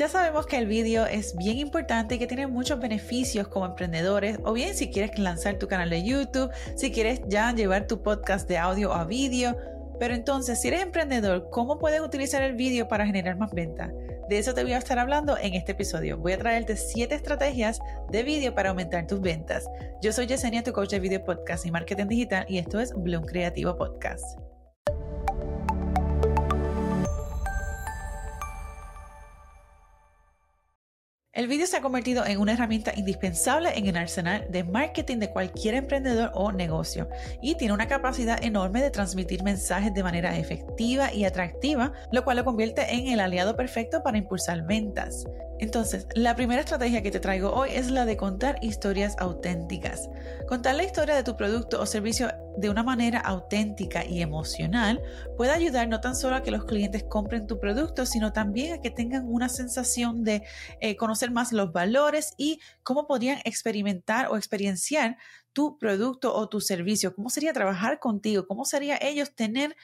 Ya sabemos que el vídeo es bien importante y que tiene muchos beneficios como emprendedores, o bien si quieres lanzar tu canal de YouTube, si quieres ya llevar tu podcast de audio a vídeo. Pero entonces, si eres emprendedor, ¿cómo puedes utilizar el vídeo para generar más ventas? De eso te voy a estar hablando en este episodio. Voy a traerte 7 estrategias de vídeo para aumentar tus ventas. Yo soy Yesenia, tu coach de video podcast y marketing digital, y esto es Bloom Creativo Podcast. El vídeo se ha convertido en una herramienta indispensable en el arsenal de marketing de cualquier emprendedor o negocio y tiene una capacidad enorme de transmitir mensajes de manera efectiva y atractiva, lo cual lo convierte en el aliado perfecto para impulsar ventas. Entonces, la primera estrategia que te traigo hoy es la de contar historias auténticas. Contar la historia de tu producto o servicio de una manera auténtica y emocional puede ayudar no tan solo a que los clientes compren tu producto, sino también a que tengan una sensación de eh, conocer más los valores y cómo podrían experimentar o experienciar tu producto o tu servicio, cómo sería trabajar contigo, cómo sería ellos tener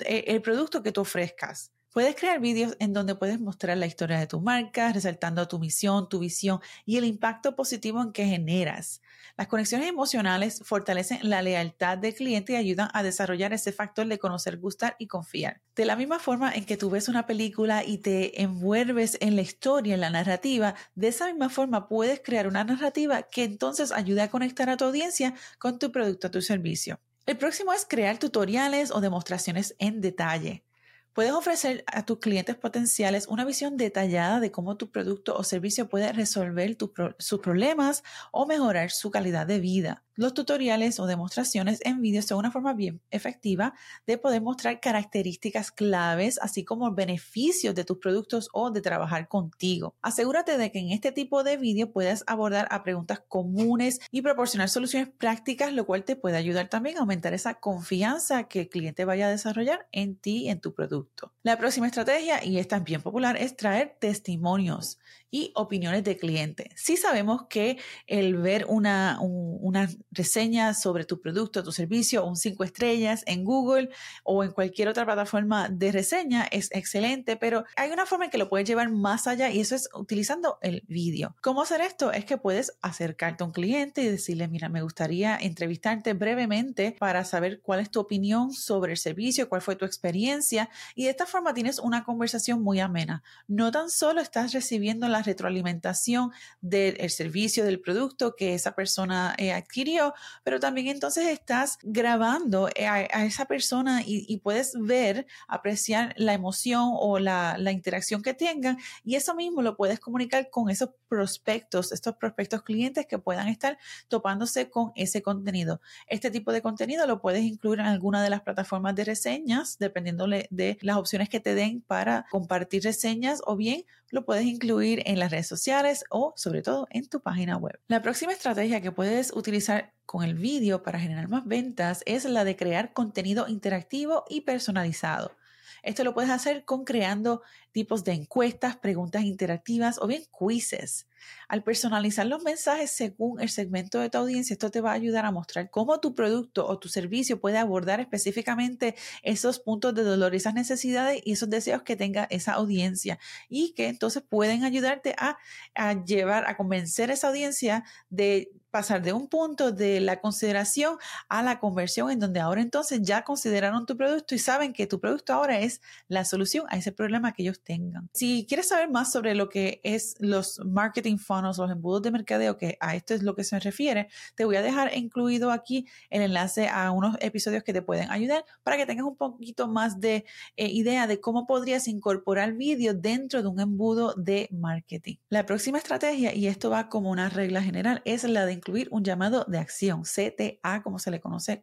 eh, el producto que tú ofrezcas. Puedes crear vídeos en donde puedes mostrar la historia de tu marca, resaltando tu misión, tu visión y el impacto positivo en que generas. Las conexiones emocionales fortalecen la lealtad del cliente y ayudan a desarrollar ese factor de conocer, gustar y confiar. De la misma forma en que tú ves una película y te envuelves en la historia, en la narrativa, de esa misma forma puedes crear una narrativa que entonces ayude a conectar a tu audiencia con tu producto o tu servicio. El próximo es crear tutoriales o demostraciones en detalle. Puedes ofrecer a tus clientes potenciales una visión detallada de cómo tu producto o servicio puede resolver sus problemas o mejorar su calidad de vida. Los tutoriales o demostraciones en vídeo son una forma bien efectiva de poder mostrar características claves, así como beneficios de tus productos o de trabajar contigo. Asegúrate de que en este tipo de vídeo puedas abordar a preguntas comunes y proporcionar soluciones prácticas, lo cual te puede ayudar también a aumentar esa confianza que el cliente vaya a desarrollar en ti y en tu producto. La próxima estrategia, y es bien popular, es traer testimonios y opiniones de cliente. Sí sabemos que el ver una, una reseña sobre tu producto, tu servicio, un cinco estrellas en Google o en cualquier otra plataforma de reseña es excelente, pero hay una forma en que lo puedes llevar más allá y eso es utilizando el vídeo. ¿Cómo hacer esto? Es que puedes acercarte a un cliente y decirle, mira, me gustaría entrevistarte brevemente para saber cuál es tu opinión sobre el servicio, cuál fue tu experiencia y de esta forma tienes una conversación muy amena. No tan solo estás recibiendo la retroalimentación del servicio, del producto que esa persona eh, adquirió, pero también entonces estás grabando eh, a, esa persona y, puedes ver, apreciar la emoción o la, la interacción que tengan y eso mismo lo puedes comunicar con esos prospectos, estos prospectos clientes que puedan estar topándose con ese contenido. Este tipo de contenido lo puedes incluir en alguna de las plataformas de reseñas, dependiendo de las opciones que te den para compartir reseñas o bien lo puedes incluir en las redes sociales o sobre todo en tu página web. La próxima estrategia que puedes utilizar con el vídeo para generar más ventas es la de crear contenido interactivo y personalizado. Esto lo puedes hacer con creando tipos de encuestas, preguntas interactivas o bien quizzes. Al personalizar los mensajes según el segmento de tu audiencia, esto te va a ayudar a mostrar cómo tu producto o tu servicio puede abordar específicamente esos puntos de dolor, esas necesidades y esos deseos que tenga esa audiencia y que entonces pueden ayudarte a, a llevar, a convencer a esa audiencia de pasar de un punto de la consideración a la conversión en donde ahora entonces ya consideraron tu producto y saben que tu producto ahora es la solución a ese problema que ellos tengan. Si quieres saber más sobre lo que es los marketing funnels, los embudos de mercadeo, que a esto es lo que se refiere, te voy a dejar incluido aquí el enlace a unos episodios que te pueden ayudar para que tengas un poquito más de eh, idea de cómo podrías incorporar vídeo dentro de un embudo de marketing. La próxima estrategia, y esto va como una regla general, es la de incluir un llamado de acción, CTA, como se le conoce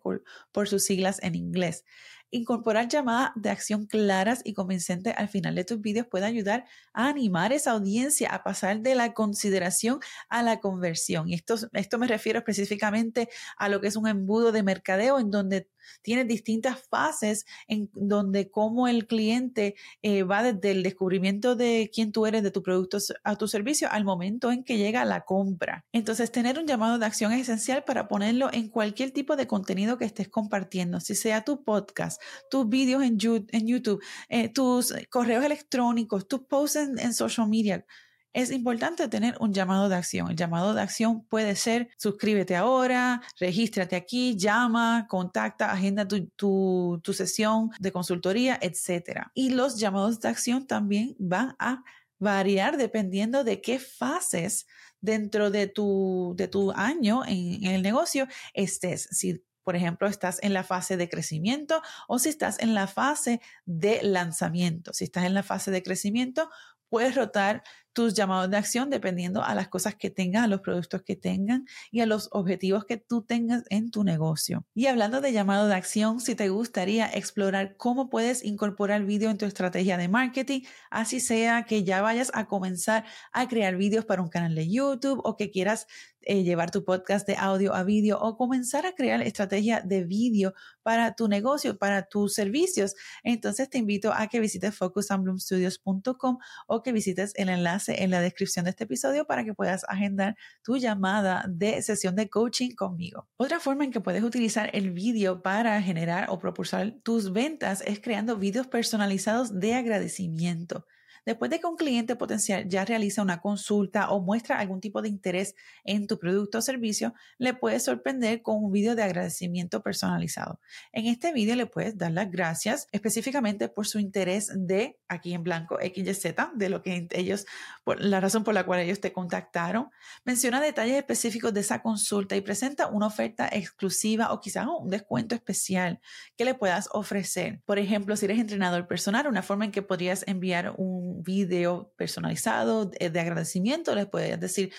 por sus siglas en inglés. Incorporar llamadas de acción claras y convincentes al final de tus vídeos puede ayudar a animar esa audiencia a pasar de la consideración a la conversión. Y esto, esto me refiero específicamente a lo que es un embudo de mercadeo en donde tienes distintas fases en donde cómo el cliente eh, va desde el descubrimiento de quién tú eres, de tu producto a tu servicio, al momento en que llega la compra. Entonces, tener un llamado de acción es esencial para ponerlo en cualquier tipo de contenido que estés compartiendo, si sea tu podcast, tus vídeos en, YouTube, eh, tus correos electrónicos, tus posts en social media, es importante tener un llamado de acción. El llamado de acción puede ser suscríbete ahora, regístrate aquí, llama, contacta, agenda tu, sesión de consultoría, etc. Y los llamados de acción también van a variar dependiendo de qué fases dentro de tu, de tu año en, en el negocio estés. Si por ejemplo, estás en la fase de crecimiento o si estás en la fase de lanzamiento. Si estás en la fase de crecimiento, puedes rotar tus llamados de acción dependiendo a las cosas que tengas, a los productos que tengan y a los objetivos que tú tengas en tu negocio. Y hablando de llamado de acción, si te gustaría explorar cómo puedes incorporar vídeo en tu estrategia de marketing, así sea que ya vayas a comenzar a crear vídeos para un canal de YouTube o que quieras eh, llevar tu podcast de audio a vídeo o comenzar a crear estrategia de vídeo para tu negocio, para tus servicios, entonces te invito a que visites focusandbloomstudios.com o que visites el enlace en la descripción de este episodio para que puedas agendar tu llamada de sesión de coaching conmigo. Otra forma en que puedes utilizar el vídeo para generar o propulsar tus ventas es creando vídeos personalizados de agradecimiento. Después de que un cliente potencial ya realiza una consulta o muestra algún tipo de interés en tu producto o servicio, le puedes sorprender con un video de agradecimiento personalizado. En este video le puedes dar las gracias específicamente por su interés de, aquí en blanco, XYZ, de lo que ellos, por la razón por la cual ellos te contactaron. Menciona detalles específicos de esa consulta y presenta una oferta exclusiva o quizás un descuento especial que le puedas ofrecer. Por ejemplo, si eres entrenador personal, una forma en que podrías enviar un video personalizado de, agradecimiento, les puedes decir,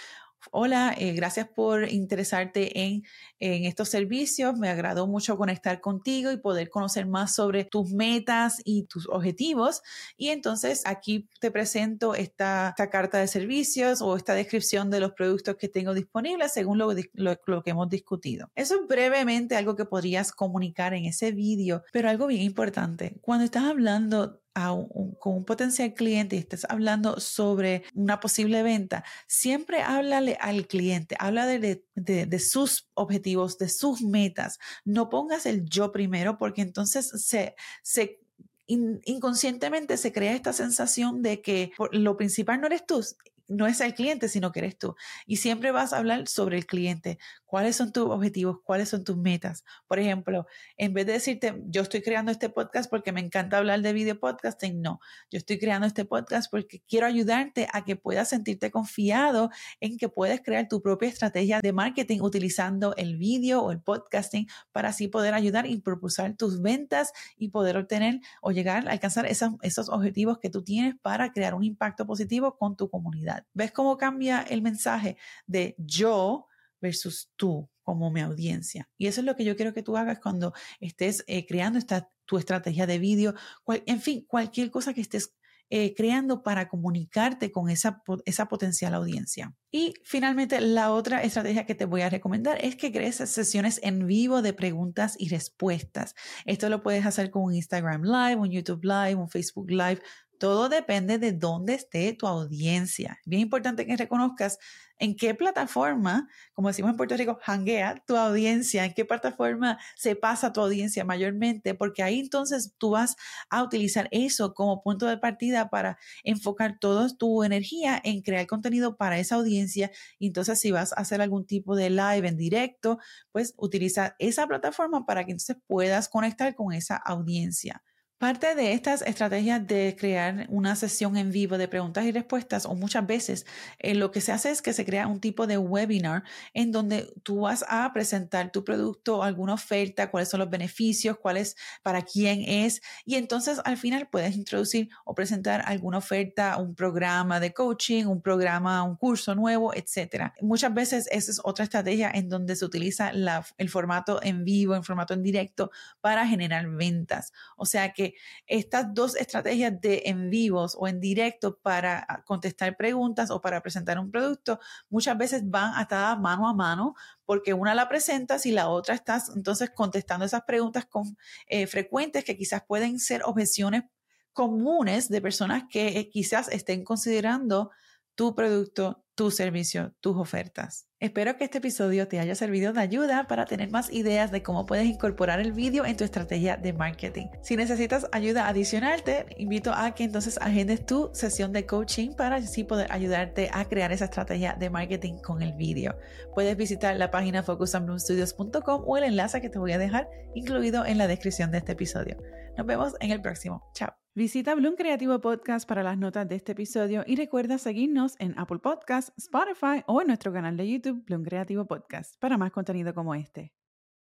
Hola, eh, gracias por interesarte en, en, estos servicios. Me agradó mucho conectar contigo y poder conocer más sobre tus metas y tus objetivos. Y entonces aquí te presento esta, esta carta de servicios o esta descripción de los productos que tengo disponibles según lo, lo, lo que hemos discutido. Eso es brevemente algo que podrías comunicar en ese vídeo, pero algo bien importante. Cuando estás hablando con un potencial cliente y estés hablando sobre una posible venta, siempre háblale al cliente, habla de, de, sus objetivos, de sus metas. No pongas el yo primero porque entonces se, se inconscientemente se crea esta sensación de que lo principal no eres tú no es el cliente, sino que eres tú. Y siempre vas a hablar sobre el cliente. ¿Cuáles son tus objetivos? ¿Cuáles son tus metas? Por ejemplo, en vez de decirte, yo estoy creando este podcast porque me encanta hablar de video podcasting, no. Yo estoy creando este podcast porque quiero ayudarte a que puedas sentirte confiado en que puedes crear tu propia estrategia de marketing utilizando el vídeo o el podcasting para así poder ayudar y propulsar tus ventas y poder obtener o llegar a alcanzar esos objetivos que tú tienes para crear un impacto positivo con tu comunidad. ¿Ves cómo cambia el mensaje de yo versus tú como mi audiencia? Y eso es lo que yo quiero que tú hagas cuando estés eh, creando esta, tu estrategia de vídeo, en fin, cualquier cosa que estés eh, creando para comunicarte con esa, esa potencial audiencia. Y finalmente, la otra estrategia que te voy a recomendar es que crees sesiones en vivo de preguntas y respuestas. Esto lo puedes hacer con un Instagram Live, un YouTube Live, un Facebook Live, todo depende de dónde esté tu audiencia. Bien importante que reconozcas en qué plataforma, como decimos en Puerto Rico, hanguea tu audiencia, en qué plataforma se pasa tu audiencia mayormente, porque ahí entonces tú vas a utilizar eso como punto de partida para enfocar toda tu energía en crear contenido para esa audiencia. Y entonces si vas a hacer algún tipo de live en directo, pues utiliza esa plataforma para que entonces puedas conectar con esa audiencia. Parte de estas estrategias de crear una sesión en vivo de preguntas y respuestas, o muchas veces eh, lo que se hace es que se crea un tipo de webinar en donde tú vas a presentar tu producto, alguna oferta, cuáles son los beneficios, cuál es, para quién es, y entonces al final puedes introducir o presentar alguna oferta, un programa de coaching, un programa, un curso nuevo, etcétera. Muchas veces esa es otra estrategia en donde se utiliza el formato en vivo, en formato en directo para generar ventas. O sea que estas dos estrategias de en vivos o en directo para ah, contestar preguntas o para presentar un producto muchas veces van atadas mano a mano porque una la presentas y la otra estás entonces contestando esas preguntas con, eh, frecuentes que quizás pueden ser objeciones comunes de personas que eh, quizás estén considerando tu producto, tu servicio, tus ofertas. Espero que este episodio te haya servido de ayuda para tener más ideas de cómo puedes incorporar el vídeo en tu estrategia de marketing. Si necesitas ayuda adicional, te invito a que entonces agendes tu sesión de coaching para así poder ayudarte a crear esa estrategia de marketing con el vídeo. Puedes visitar la página focusandbloomstudios.com o el enlace que te voy a dejar incluido en la descripción de este episodio. Nos vemos en el próximo. Chao. Visita Bloom Creativo Podcast para las notas de este episodio y recuerda seguirnos en Apple Podcasts, Spotify o en nuestro canal de YouTube Bloom Creativo Podcast para más contenido como este.